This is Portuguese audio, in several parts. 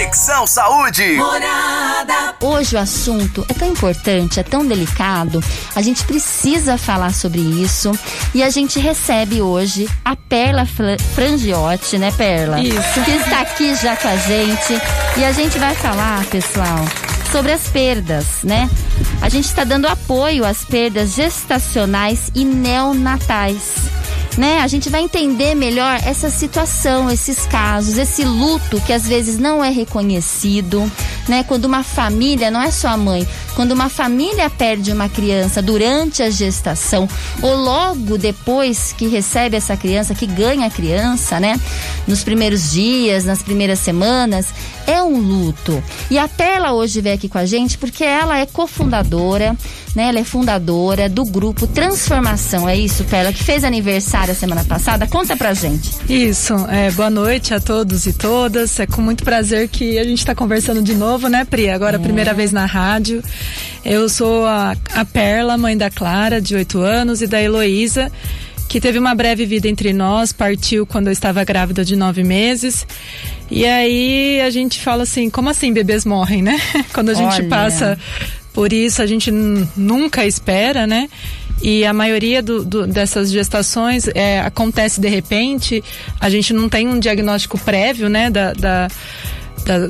Conexão Saúde. Morada. Hoje o assunto é tão importante, é tão delicado. A gente precisa falar sobre isso. E a gente recebe hoje a Perla Frangiotti, né, Perla? Isso. Que está aqui já com a gente. E a gente vai falar, pessoal, sobre as perdas, né? A gente está dando apoio às perdas gestacionais e neonatais né? A gente vai entender melhor essa situação, esses casos, esse luto que às vezes não é reconhecido, né? Quando uma família, não é só a mãe, quando uma família perde uma criança durante a gestação ou logo depois que recebe essa criança, que ganha a criança, né? Nos primeiros dias, nas primeiras semanas, é um luto. E a Perla hoje veio aqui com a gente porque ela é cofundadora, né? Ela é fundadora do grupo Transformação. É isso, Perla, que fez aniversário a semana passada. Conta pra gente. Isso. É, boa noite a todos e todas. É com muito prazer que a gente está conversando de novo, né, Pri? Agora é. primeira vez na rádio. Eu sou a, a Perla, mãe da Clara, de 8 anos, e da Heloísa que teve uma breve vida entre nós, partiu quando eu estava grávida de nove meses. E aí a gente fala assim, como assim bebês morrem, né? quando a gente Olha. passa por isso, a gente nunca espera, né? E a maioria do, do, dessas gestações é, acontece de repente, a gente não tem um diagnóstico prévio, né? da, da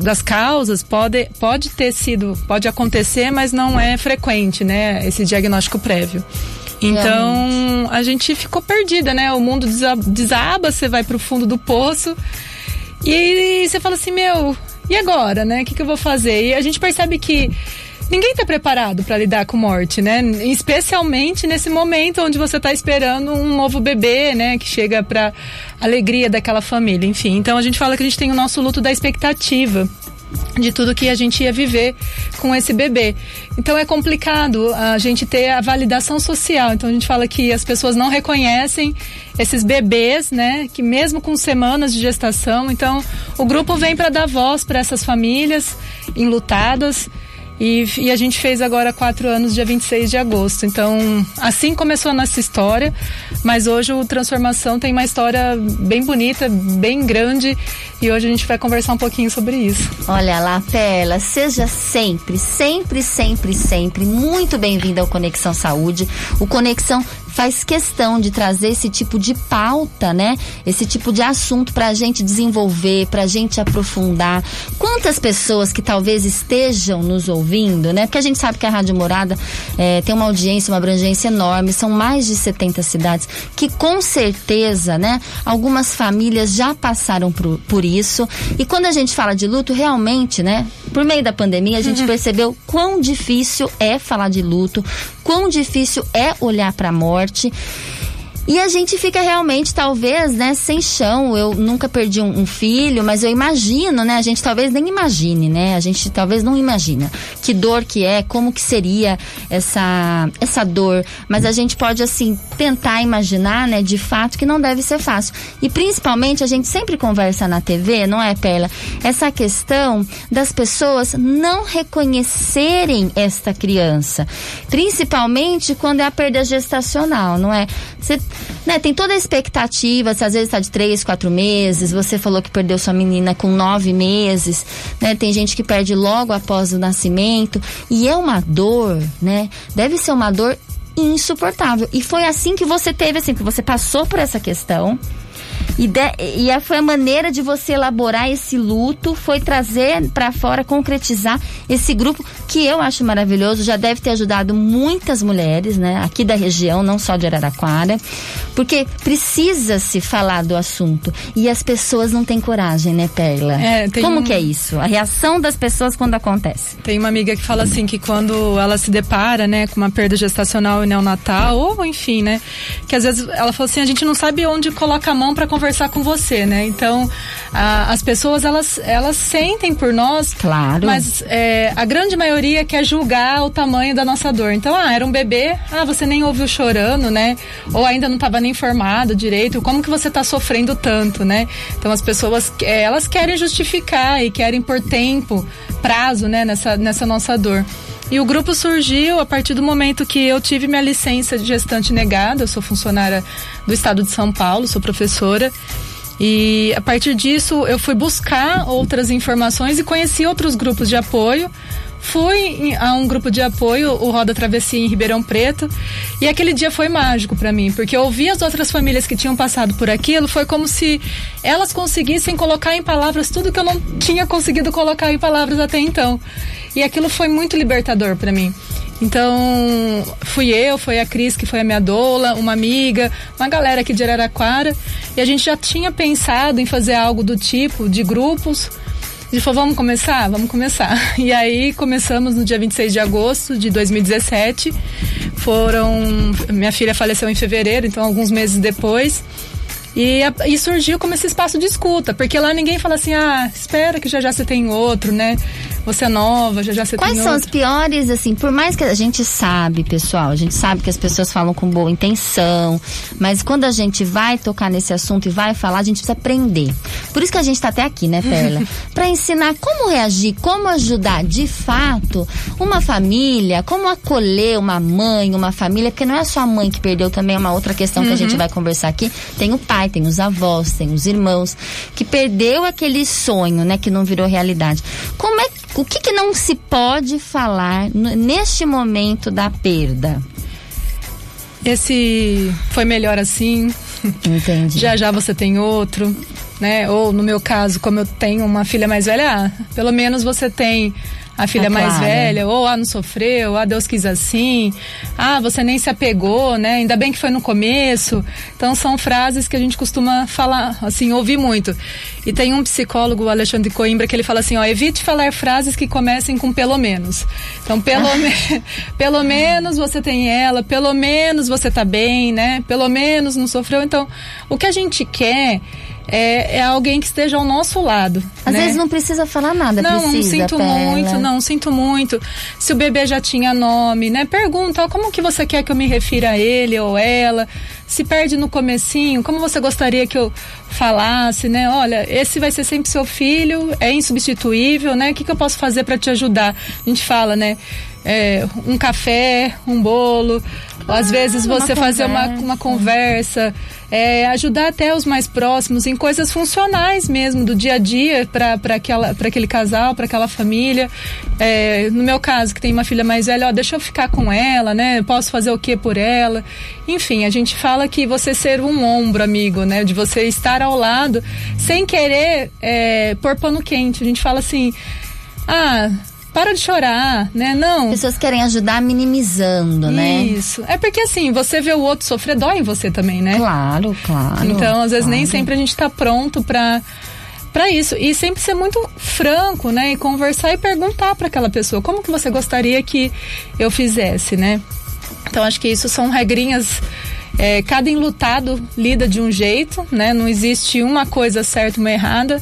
das causas pode, pode ter sido, pode acontecer, mas não é frequente, né? Esse diagnóstico prévio. Então a gente ficou perdida, né? O mundo desaba, você vai pro fundo do poço e você fala assim, meu, e agora, né? O que, que eu vou fazer? E a gente percebe que ninguém está preparado para lidar com morte, né? Especialmente nesse momento onde você está esperando um novo bebê, né? Que chega para alegria daquela família, enfim. Então a gente fala que a gente tem o nosso luto da expectativa de tudo que a gente ia viver com esse bebê. Então é complicado a gente ter a validação social. Então a gente fala que as pessoas não reconhecem esses bebês, né, que mesmo com semanas de gestação, então o grupo vem para dar voz para essas famílias enlutadas e, e, a gente fez agora quatro anos, dia 26 de agosto. Então, assim começou a nossa história, mas hoje o Transformação tem uma história bem bonita, bem grande, e hoje a gente vai conversar um pouquinho sobre isso. Olha lá, Pela, seja sempre, sempre, sempre, sempre muito bem-vinda ao Conexão Saúde. O Conexão faz questão de trazer esse tipo de pauta, né? Esse tipo de assunto para a gente desenvolver, para a gente aprofundar. Quantas pessoas que talvez estejam nos ouvindo, né? Porque a gente sabe que a Rádio Morada é, tem uma audiência, uma abrangência enorme, são mais de 70 cidades, que com certeza, né? Algumas famílias já passaram por, por isso. E quando a gente fala de luto, realmente, né? Por meio da pandemia, a gente uhum. percebeu quão difícil é falar de luto, quão difícil é olhar para a morte forte. E a gente fica realmente, talvez, né, sem chão. Eu nunca perdi um, um, filho, mas eu imagino, né? A gente talvez nem imagine, né? A gente talvez não imagina que dor que é, como que seria essa, essa dor. Mas a gente pode, assim, tentar imaginar, né, de fato, que não deve ser fácil. E principalmente, a gente sempre conversa na TV, não é, Perla? Essa questão das pessoas não reconhecerem esta criança. Principalmente quando é a perda gestacional, não é? Você né, tem toda a expectativa, se às vezes está de três, quatro meses, você falou que perdeu sua menina com nove meses, né? Tem gente que perde logo após o nascimento e é uma dor, né? Deve ser uma dor insuportável. E foi assim que você teve, assim, que você passou por essa questão e, de, e foi a maneira de você elaborar esse luto, foi trazer para fora, concretizar esse grupo que eu acho maravilhoso, já deve ter ajudado muitas mulheres, né, aqui da região, não só de Araraquara, porque precisa se falar do assunto e as pessoas não têm coragem, né, Perla? É, Como um... que é isso? A reação das pessoas quando acontece? Tem uma amiga que fala assim que quando ela se depara, né, com uma perda gestacional e neonatal ou enfim, né, que às vezes ela falou assim, a gente não sabe onde coloca a mão para conversar com você, né? Então, a, as pessoas, elas, elas sentem por nós. Claro. Mas é, a grande maioria quer julgar o tamanho da nossa dor. Então, ah, era um bebê, ah, você nem ouviu chorando, né? Ou ainda não estava nem informado direito. Como que você está sofrendo tanto, né? Então, as pessoas, é, elas querem justificar e querem por tempo, prazo, né? Nessa, nessa nossa dor. E o grupo surgiu a partir do momento que eu tive minha licença de gestante negada. Eu sou funcionária do estado de São Paulo, sou professora. E a partir disso eu fui buscar outras informações e conheci outros grupos de apoio. Fui a um grupo de apoio, o Roda Travessia em Ribeirão Preto, e aquele dia foi mágico para mim, porque eu ouvi as outras famílias que tinham passado por aquilo, foi como se elas conseguissem colocar em palavras tudo que eu não tinha conseguido colocar em palavras até então. E aquilo foi muito libertador para mim. Então, fui eu, foi a Cris, que foi a minha doula, uma amiga, uma galera aqui de Araraquara. E a gente já tinha pensado em fazer algo do tipo, de grupos. Gente falou, vamos começar? Vamos começar. E aí começamos no dia 26 de agosto de 2017. Foram. Minha filha faleceu em fevereiro, então alguns meses depois. E, e, surgiu como esse espaço de escuta, porque lá ninguém fala assim, ah, espera que já já você tem outro, né? Você é nova, já já você Quais são outro. as piores, assim, por mais que a gente sabe, pessoal, a gente sabe que as pessoas falam com boa intenção, mas quando a gente vai tocar nesse assunto e vai falar, a gente precisa aprender. Por isso que a gente tá até aqui, né, Perla? para ensinar como reagir, como ajudar de fato uma família, como acolher uma mãe, uma família, porque não é só a mãe que perdeu também, é uma outra questão que a gente vai conversar aqui. Tem o pai, tem os avós, tem os irmãos, que perdeu aquele sonho, né, que não virou realidade. Como é, o que, que não se pode falar neste momento da perda? Esse foi melhor assim. Entendi. Já já você tem outro, né? Ou no meu caso, como eu tenho uma filha mais velha, ah, pelo menos você tem a filha Ah, mais claro. velha, ou ah, não sofreu, ah, Deus quis assim, ah, você nem se apegou, né? Ainda bem que foi no começo. Então são frases que a gente costuma falar, assim, ouvir muito. E tem um psicólogo, o Alexandre Coimbra, que ele fala assim, ó, evite falar frases que comecem com pelo menos. Então, pelo, me pelo menos você tem ela, pelo menos você tá bem, né? Pelo menos não sofreu. Então, o que a gente quer é, é alguém que esteja ao nosso lado. Às né? vezes não precisa falar nada, Não, precisa, sinto Perla. muito, não, sinto muito. Se o bebê já tinha nome, né? Pergunta, ó, como que você quer que eu me refira a ele ou ela? Se perde no comecinho, como você gostaria que eu falasse, né? Olha, esse vai ser sempre seu filho, é insubstituível, né? O que, que eu posso fazer para te ajudar? A gente fala, né? É, um café, um bolo, às vezes uma você fazer uma, uma conversa, é, ajudar até os mais próximos em coisas funcionais mesmo do dia a dia para aquele casal, para aquela família. É, no meu caso, que tem uma filha mais velha, ó, deixa eu ficar com ela, né? Posso fazer o que por ela? Enfim, a gente fala que você ser um ombro, amigo, né? De você estar ao lado sem querer é, pôr pano quente. A gente fala assim, ah. Para de chorar, né? Não. Pessoas querem ajudar minimizando, né? Isso. É porque assim, você vê o outro sofrer, dói em você também, né? Claro, claro. Então, às vezes, nem claro. sempre a gente tá pronto pra para isso e sempre ser muito franco, né, e conversar e perguntar para aquela pessoa como que você gostaria que eu fizesse, né? Então acho que isso são regrinhas é, cada enlutado lida de um jeito, né? Não existe uma coisa certa, uma errada,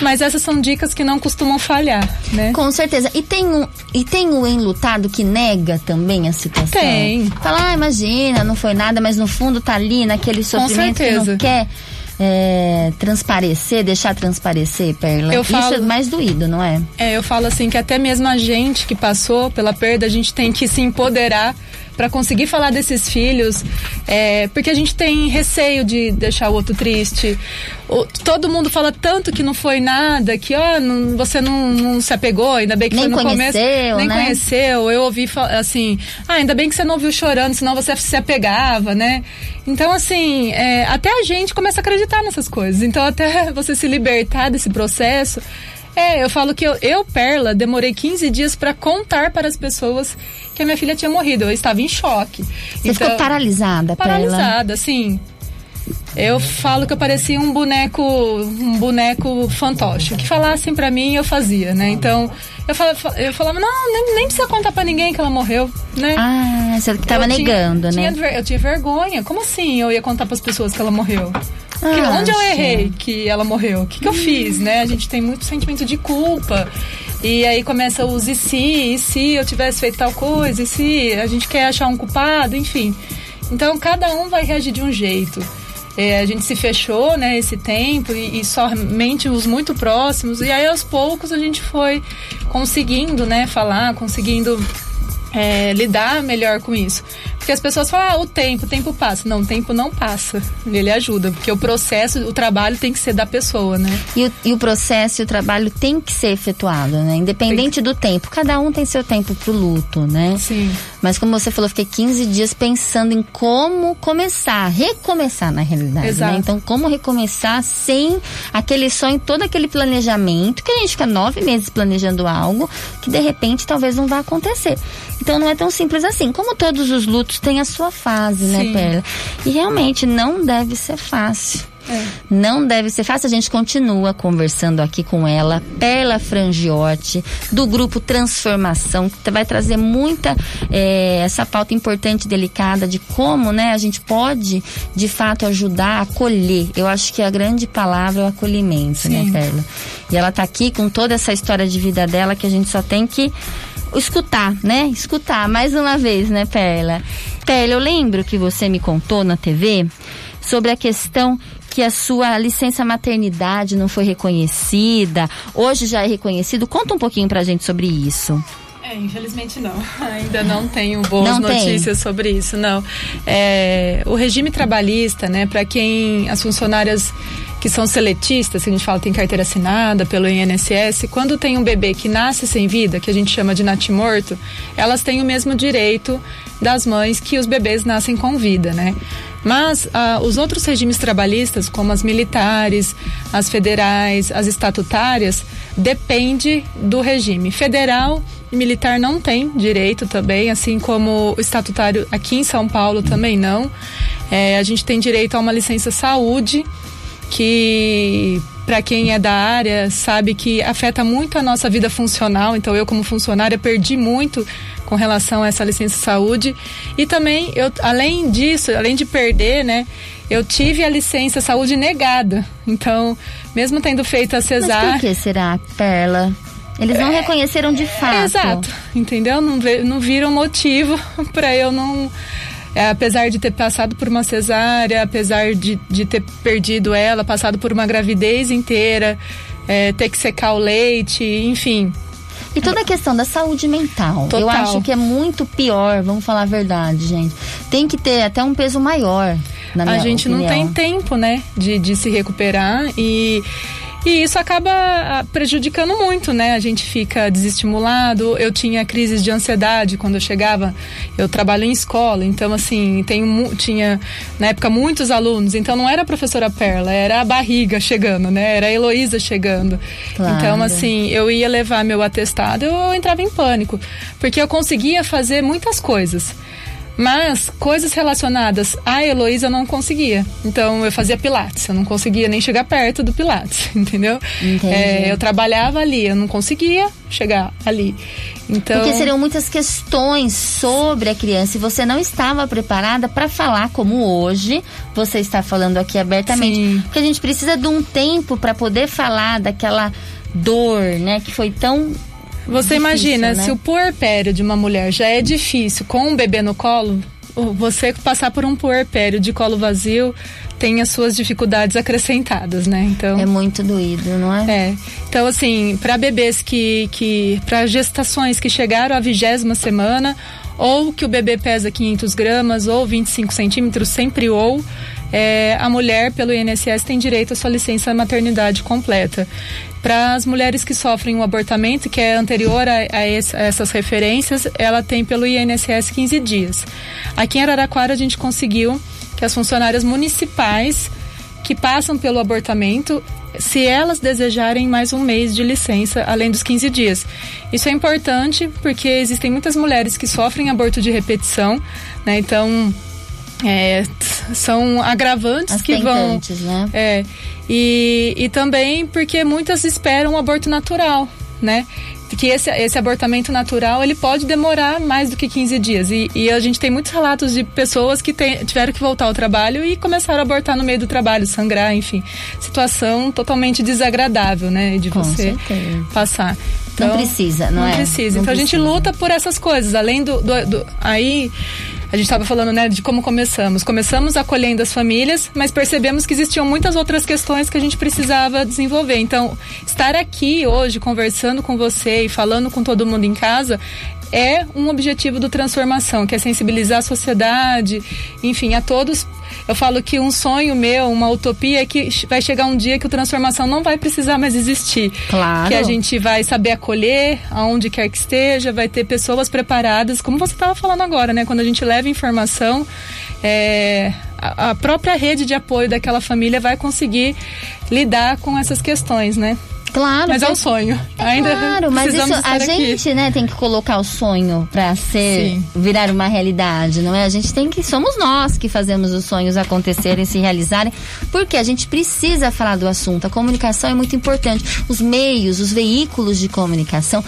mas essas são dicas que não costumam falhar, né? Com certeza. E tem um, e tem o enlutado que nega também a situação. Tem. Fala, ah, imagina, não foi nada, mas no fundo tá ali naquele sofrimento que não quer é, transparecer, deixar transparecer, Perla. Eu Isso falo- é mais doído, não é? É, eu falo assim que até mesmo a gente que passou pela perda, a gente tem que se empoderar para conseguir falar desses filhos, é, porque a gente tem receio de deixar o outro triste. O- todo mundo fala tanto que não foi nada, que ó, não- você não, não se apegou, ainda bem que Nem foi no começo. conheceu, Nem né? conheceu. Eu ouvi assim, ah, ainda bem que você não viu chorando, senão você se apegava, né? Então, assim, é, até a gente começa a acreditar nessas coisas. Então, até você se libertar desse processo. É, eu falo que eu, eu, Perla, demorei 15 dias para contar para as pessoas que a minha filha tinha morrido. Eu estava em choque. Você ficou paralisada, Perla. Então, Paralisada, assim. Eu falo que eu parecia um boneco, um boneco fantoche. O que falassem pra mim, eu fazia, né? Então, eu falava, eu falava não, nem, nem precisa contar pra ninguém que ela morreu, né? Ah, você tava Eu tinha- negando, tinha né? ver- eu tinha vergonha. Como assim eu ia contar pras pessoas que ela morreu? Ah, onde eu errei que ela morreu? O que, que eu fiz, né? A gente tem muito sentimento de culpa. E aí começa os e se, e se eu tivesse feito tal coisa, e se a gente quer achar um culpado, enfim. Então cada um vai reagir de um jeito. É, a gente se fechou, né, esse tempo e, e somente os muito próximos. E aí aos poucos a gente foi conseguindo, né, falar, conseguindo é, lidar melhor com isso. Porque as pessoas falam, ah, o tempo, o tempo passa. Não, o tempo não passa. Ele ajuda, porque o processo, o trabalho tem que ser da pessoa, né? E o, e o processo e o trabalho tem que ser efetuado, né? Independente do tempo. Cada um tem seu tempo pro luto, né? Sim. Mas como você falou, fiquei 15 dias pensando em como começar, recomeçar na realidade, né? Exato. né? Então, como recomeçar sem aquele sonho, todo aquele planejamento, que a gente fica nove meses planejando algo que de repente talvez não vá acontecer. Então não é tão simples assim. Como todos os lutos têm a sua fase, né, Sim. Perla? E realmente não deve ser fácil. É. Não deve ser fácil. A gente continua conversando aqui com ela, Perla Frangiotti, do grupo Transformação, que vai trazer muita eh, essa pauta importante e delicada de como né, a gente pode, de fato, ajudar a acolher. Eu acho que a grande palavra é o acolhimento, né, Sim. Perla? E ela tá aqui com toda essa história de vida dela que a gente só tem que escutar, né? Escutar mais uma vez, né, Perla? Perla, eu lembro que você me contou na TV sobre a questão que a sua licença maternidade não foi reconhecida, hoje já é reconhecido. Conta um pouquinho pra gente sobre isso. É, infelizmente não. Ainda não tenho boas Não tem? notícias sobre isso, não. É, o regime trabalhista, né, para quem as funcionárias que são seletistas, que a gente fala tem carteira assinada pelo INSS, quando tem um bebê que nasce sem vida, que a gente chama de natimorto, elas têm o mesmo direito das mães que os bebês nascem com vida, né? Mas ah, os outros regimes trabalhistas, como as militares, as federais, as estatutárias, depende do regime. Federal e militar não tem direito também, assim como o estatutário aqui em São Paulo também não. É, a gente tem direito a uma licença saúde, que para quem é da área sabe que afeta muito a nossa vida funcional. Então eu como funcionária perdi muito com relação a essa licença saúde e também eu além disso, além de perder, né, eu tive a licença saúde negada. Então, mesmo tendo feito a Mas cesárea, por que será, Perla? Eles não reconheceram de fato. Exato, entendeu? Não, não viram motivo para eu não. É, apesar de ter passado por uma cesárea, apesar de, de ter perdido ela, passado por uma gravidez inteira, é, ter que secar o leite, enfim. E toda a questão da saúde mental. Total. Eu acho que é muito pior, vamos falar a verdade, gente. Tem que ter até um peso maior. Na minha a gente opinião. não tem tempo, né, de, de se recuperar e. E isso acaba ah, prejudicando muito, né? A gente fica desestimulado. Eu tinha crises de ansiedade quando eu chegava. Eu trabalho em escola, então assim, tenho, tinha na época muitos alunos. Então não era a professora Perla, era a barriga chegando, né? Era a Heloísa chegando. Claro. Então assim, eu ia levar meu atestado, eu entrava em pânico, porque eu conseguia fazer muitas coisas. Mas coisas relacionadas à Heloísa eu não conseguia. Então eu fazia pilates, eu não conseguia nem chegar perto do pilates, entendeu? É, eu trabalhava ali, eu não conseguia chegar ali. Então, Porque seriam muitas questões sobre a criança e você não estava preparada para falar como hoje você está falando aqui abertamente. Sim. Porque a gente precisa de um tempo para poder falar daquela dor, né, que foi tão você difícil, imagina, né? se o puerpério de uma mulher já é difícil com um bebê no colo, você passar por um puerpério de colo vazio tem as suas dificuldades acrescentadas, né? Então é muito doído, não é? É. Então, assim, para bebês que. que para gestações que chegaram à vigésima semana, ou que o bebê pesa 500 gramas, ou 25 centímetros, sempre ou. É, a mulher, pelo INSS, tem direito à sua licença maternidade completa. Para as mulheres que sofrem um abortamento, que é anterior a, a esse- a essas referências, ela tem pelo INSS 15 dias. Aqui em Araraquara, a gente conseguiu que as funcionárias municipais que passam pelo abortamento, se elas desejarem mais um mês de licença, além dos 15 dias. Isso é importante porque existem muitas mulheres que sofrem aborto de repetição, né? Então, é, são agravantes As que vão. né? É. E, e também porque muitas esperam um aborto natural, né? Que esse, esse abortamento natural ele pode demorar mais do que 15 dias. E, e a gente tem muitos relatos de pessoas que tem- tiveram que voltar ao trabalho e começaram a abortar no meio do trabalho, sangrar, enfim. Situação totalmente desagradável, né? De Com você certeza. passar. Não precisa, não é? precisa. Não então a gente precisa. luta por essas coisas. Além do. do- do- aí a gente estava falando, né, de como começamos. Começamos acolhendo as famílias, mas percebemos que existiam muitas outras questões que a gente precisava desenvolver. Então, estar aqui hoje conversando com você e falando com todo mundo em casa é um objetivo do transformação, que é sensibilizar a sociedade, enfim, a todos. Eu falo que um sonho meu, uma utopia é que vai chegar um dia que o transformação não vai precisar mais existir. Claro. Que a gente vai saber acolher aonde quer que esteja, vai ter pessoas preparadas, como você estava falando agora, né? Quando a gente leva informação, é, a própria rede de apoio daquela família vai conseguir lidar com essas questões, né? Claro. Mas é um sonho. É Ainda claro, mas isso a gente, né, tem que colocar o sonho para ser Sim. virar uma realidade, não é? A gente tem que somos nós que fazemos os sonhos acontecerem, se realizarem, porque a gente precisa falar do assunto. A comunicação é muito importante. Os meios, os veículos de comunicação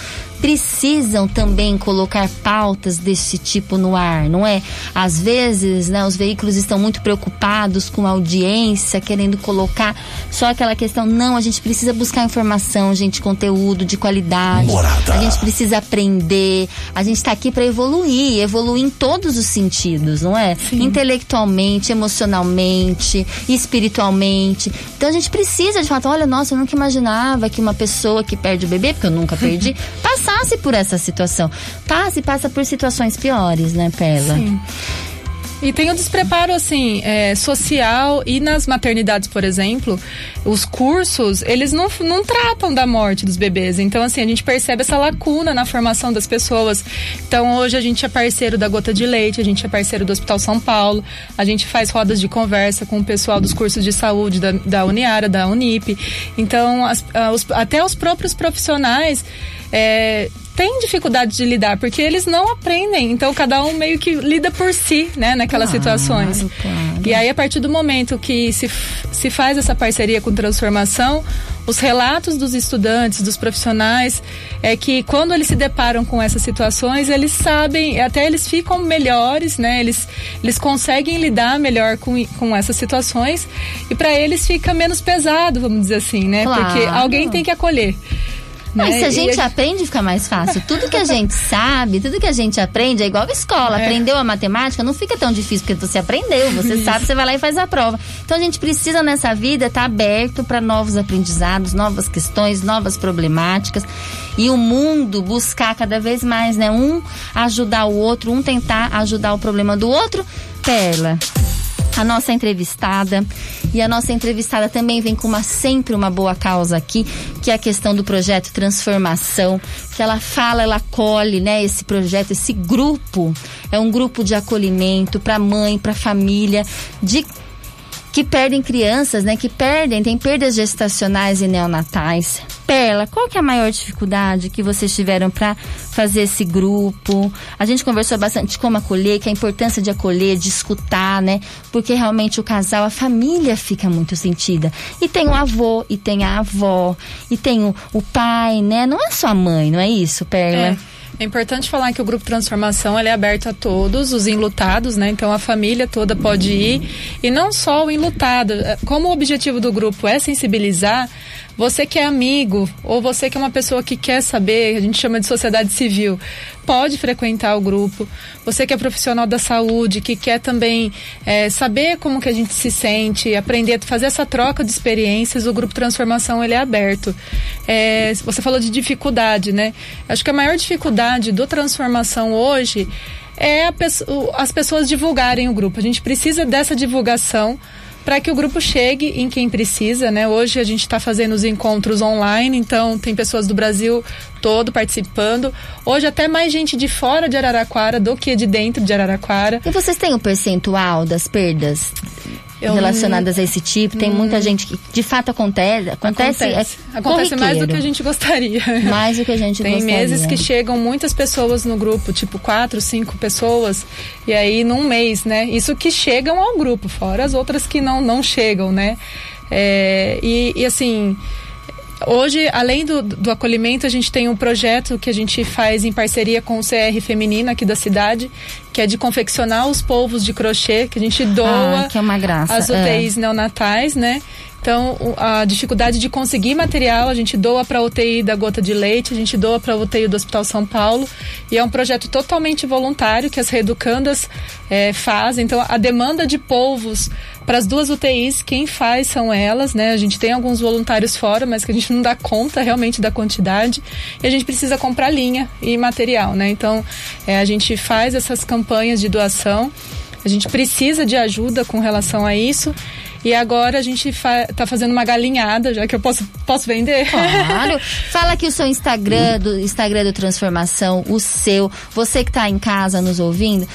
precisam também colocar pautas desse tipo no ar, não é? Às vezes, né, os veículos estão muito preocupados com a audiência, querendo colocar só aquela questão. Não, a gente precisa buscar informação, gente, conteúdo de qualidade. Morada. A gente precisa aprender. A gente está aqui para evoluir, evoluir em todos os sentidos, não é? Sim. Intelectualmente, emocionalmente, espiritualmente. Então a gente precisa de fato, olha, nossa, eu nunca imaginava que uma pessoa que perde o bebê, porque eu nunca perdi, passa passe por essa situação. Passe e passa por situações piores, né, Perla? Sim. E tem o despreparo, assim, é, social e nas maternidades, por exemplo, os cursos, eles não, não tratam da morte dos bebês. Então, assim, a gente percebe essa lacuna na formação das pessoas. Então, hoje a gente é parceiro da Gota de Leite, a gente é parceiro do Hospital São Paulo, a gente faz rodas de conversa com o pessoal dos cursos de saúde da, da Uniara, da Unip. Então, as, até os próprios profissionais é, tem dificuldade de lidar, porque eles não aprendem. Então, cada um meio que lida por si, né, naquelas claro, situações. Claro. E aí, a partir do momento que se, se faz essa parceria com transformação, os relatos dos estudantes, dos profissionais, é que quando eles se deparam com essas situações, eles sabem, até eles ficam melhores, né? Eles, eles conseguem lidar melhor com, com essas situações e para eles fica menos pesado, vamos dizer assim, né? Claro. Porque alguém tem que acolher. Mas né? se a gente aprende, fica mais fácil. Tudo que a gente sabe, tudo que a gente aprende é igual a escola. É. Aprendeu a matemática, não fica tão difícil, porque você aprendeu, você Isso. sabe, você vai lá e faz a prova. Então a gente precisa nessa vida estar tá aberto para novos aprendizados, novas questões, novas problemáticas. E o mundo buscar cada vez mais, né? Um ajudar o outro, um tentar ajudar o problema do outro. Perla a nossa entrevistada. E a nossa entrevistada também vem com uma sempre uma boa causa aqui, que é a questão do projeto Transformação, que ela fala, ela acolhe, né, esse projeto, esse grupo. É um grupo de acolhimento para mãe, para família, de que perdem crianças, né? Que perdem, tem perdas gestacionais e neonatais. Perla, qual que é a maior dificuldade que vocês tiveram para fazer esse grupo? A gente conversou bastante de como acolher, que a importância de acolher, de escutar, né? Porque realmente o casal, a família fica muito sentida. E tem o avô, e tem a avó, e tem o, o pai, né? Não é só a mãe, não é isso, Perla? É. É importante falar que o grupo Transformação é aberto a todos, os enlutados, né? Então a família toda pode ir e não só o enlutado. Como o objetivo do grupo é sensibilizar, você que é amigo ou você que é uma pessoa que quer saber, a gente chama de sociedade civil, pode frequentar o grupo. Você que é profissional da saúde, que quer também é, saber como que a gente se sente, aprender a fazer essa troca de experiências, o grupo Transformação ele é aberto. É, você falou de dificuldade, né? Acho que a maior dificuldade do Transformação hoje é as pessoas divulgarem o grupo. A gente precisa dessa divulgação para que o grupo chegue em quem precisa, né? Hoje a gente está fazendo os encontros online, então tem pessoas do Brasil todo participando. Hoje até mais gente de fora de Araraquara do que de dentro de Araraquara. E vocês têm o um percentual das perdas? Eu relacionadas a esse tipo. Tem hum, muita gente que de fato acontece. Acontece, acontece, é acontece mais do que a gente gostaria. Mais do que a gente Tem gostaria. meses que chegam muitas pessoas no grupo, tipo quatro, cinco pessoas, e aí num mês, né? Isso que chegam ao grupo, fora as outras que não, não chegam, né? É, e, e assim Hoje, além do, do acolhimento, a gente tem um projeto que a gente faz em parceria com o CR Feminino aqui da cidade, que é de confeccionar os polvos de crochê, que a gente doa ah, que é uma graça. as UTIs é. neonatais, né? Então, a dificuldade de conseguir material, a gente doa para a UTI da Gota de Leite, a gente doa para a UTI do Hospital São Paulo. E é um projeto totalmente voluntário que as reeducandas é, fazem. Então, a demanda de polvos para as duas UTIs, quem faz são elas, né? A gente tem alguns voluntários fora, mas que a gente não dá conta realmente da quantidade. E a gente precisa comprar linha e material, né? Então, é, a gente faz essas campanhas de doação. A gente precisa de ajuda com relação a isso. E agora a gente fa tá fazendo uma galinhada, já que eu posso, posso vender. Claro. Fala aqui o seu Instagram, do Instagram do Transformação, o seu. Você que está em casa nos ouvindo.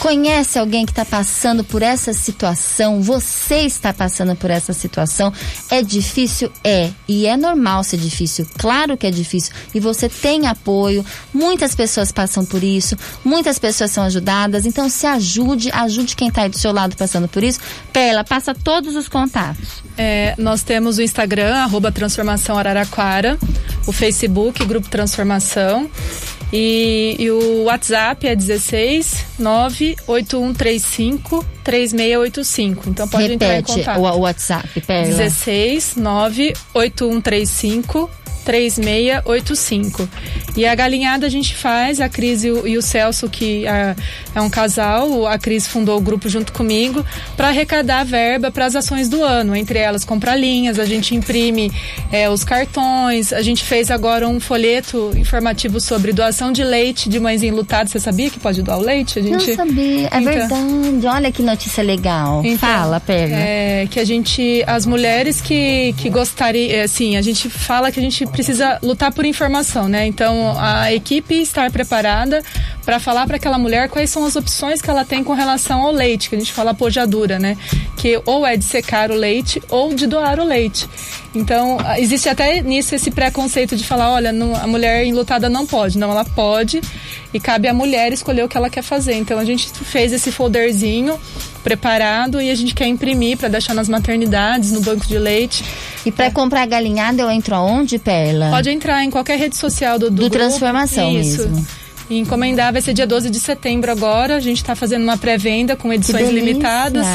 Conhece alguém que está passando por essa situação? Você está passando por essa situação? É difícil? É. E é normal ser difícil. Claro que é difícil. E você tem apoio. Muitas pessoas passam por isso. Muitas pessoas são ajudadas. Então se ajude, ajude quem está aí do seu lado passando por isso. Perla, passa todos os contatos. É, nós temos o Instagram, arroba Transformação Araraquara, o Facebook, Grupo Transformação. E, e, o WhatsApp é 16 98135 3685. Então pode Repete entrar em contato. o WhatsApp, Perla. 16 98135 3685. E a galinhada a gente faz, a Cris e o, e o Celso, que é, é, um casal, a Cris fundou o grupo junto comigo, para arrecadar verba para as ações do ano, entre elas comprar linhas, a gente imprime é, os cartões, a gente fez agora um folheto informativo sobre doação de leite de mães enlutadas. Você sabia que pode doar o leite? A gente... Não sabia, é então, verdade. Olha que notícia legal. Então, fala, pega. É, que a gente, as mulheres que, que gostariam, assim, a gente fala que a gente precisa lutar por informação, né? Então, a equipe estar preparada para falar para aquela mulher quais são as opções que ela tem com relação ao leite, que a gente fala pojadura, né? Que ou é de secar o leite ou de doar o leite. Então, existe até nisso esse preconceito de falar, olha, não, a mulher enlutada não pode. Não, ela pode e cabe à mulher escolher o que ela quer fazer. Então, a gente fez esse folderzinho preparado e a gente quer imprimir para deixar nas maternidades, no banco de leite. E para é. comprar galinhada eu entro aonde, Perla? Pode entrar em qualquer rede social do, do, do Transformação Isso. mesmo. E encomendar vai ser dia 12 de setembro agora. A gente está fazendo uma pré-venda com edições limitadas.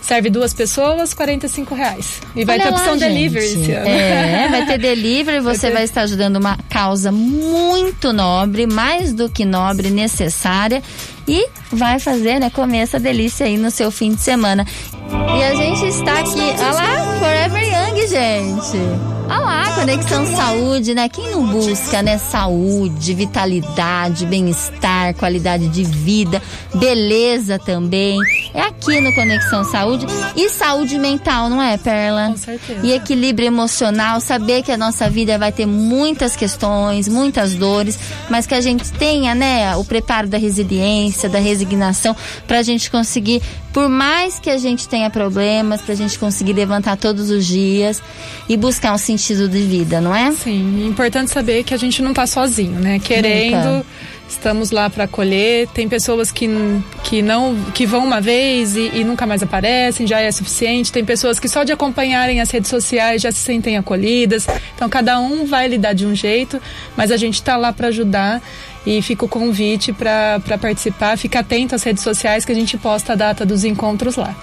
Serve duas pessoas, 45 reais. E vai Olha ter opção delivery esse ano. É, vai ter delivery, você vai, ter... vai estar ajudando uma causa muito nobre, mais do que nobre, necessária. E vai fazer, né, comer essa delícia aí no seu fim de semana. E a gente está aqui, olha lá, Forever Young, gente. Olha lá, Conexão Saúde, né? Quem não busca, né? Saúde, vitalidade, bem-estar, qualidade de vida, beleza também. É aqui no Conexão Saúde. E saúde mental, não é, Perla? Com certeza. E equilíbrio emocional, saber que a nossa vida vai ter muitas questões, muitas dores, mas que a gente tenha, né, o preparo da resiliência, da resignação, pra gente conseguir, por mais que a gente tenha problemas, pra gente conseguir levantar todos os dias e buscar um sentido sentido de vida, não é? Sim, importante saber que a gente não está sozinho, né? Querendo, Nunca. estamos lá para acolher. Tem pessoas que, que não que vão uma vez e, e, nunca mais aparecem, já é suficiente. Tem pessoas que só de acompanharem as redes sociais já se sentem acolhidas. Então cada um vai lidar de um jeito, mas a gente está lá para ajudar e fica o convite para participar. Fica atento às redes sociais que a gente posta a data dos encontros lá.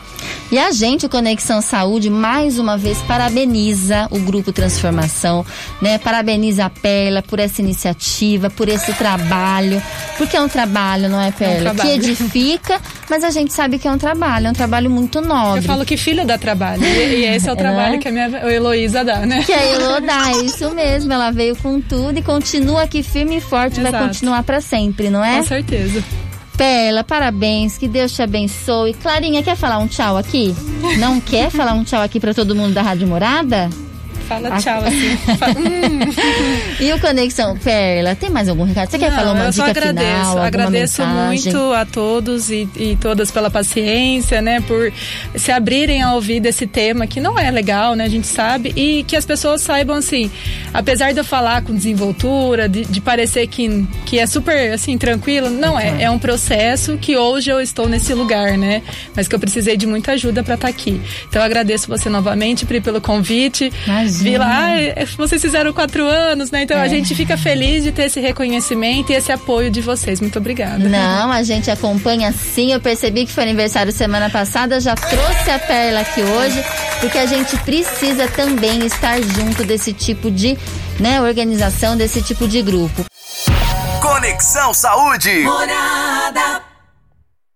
E a gente, o Conexão Saúde, mais uma vez parabeniza o Grupo Transformação, né? Parabeniza a Perla por essa iniciativa, por esse trabalho, porque é um trabalho, não é, Perla? É um que edifica, mas a gente sabe que é um trabalho, é um trabalho muito nobre. Eu falo que filho dá trabalho, e, e esse é o é. trabalho é. que a minha a Heloísa dá, né? Que a Elo dá, é isso mesmo, ela veio com tudo e continua aqui firme e forte, Exato. vai continuar para sempre, não é? Com certeza. Perla, parabéns, que Deus te abençoe. Clarinha, quer falar um tchau aqui? Não quer falar um tchau aqui para todo mundo da Rádio Morada? Fala tchau, assim. e o Conexão Perla, tem mais algum recado? Você quer falar uma eu dica agradeço, final? Agradeço mensagem? muito a todos e, e, todas pela paciência, né? Por se abrirem a ouvir desse tema que não é legal, né? A gente sabe. E que as pessoas saibam, assim, apesar de eu falar com desenvoltura, de, de parecer que que é super assim tranquilo. Não é, é um processo que hoje eu estou nesse lugar, né? Mas que eu precisei de muita ajuda para estar tá aqui. Então eu agradeço você novamente, Pri, pelo convite. Imagina. Vi lá, vocês fizeram quatro anos, né? Então é. a gente fica feliz de ter esse reconhecimento e esse apoio de vocês. Muito obrigada. Não, a gente acompanha sim. Eu percebi que foi aniversário semana passada, já trouxe a Perla aqui hoje, porque a gente precisa também estar junto desse tipo de né, organização, desse tipo de grupo. Conexão Saúde. Morada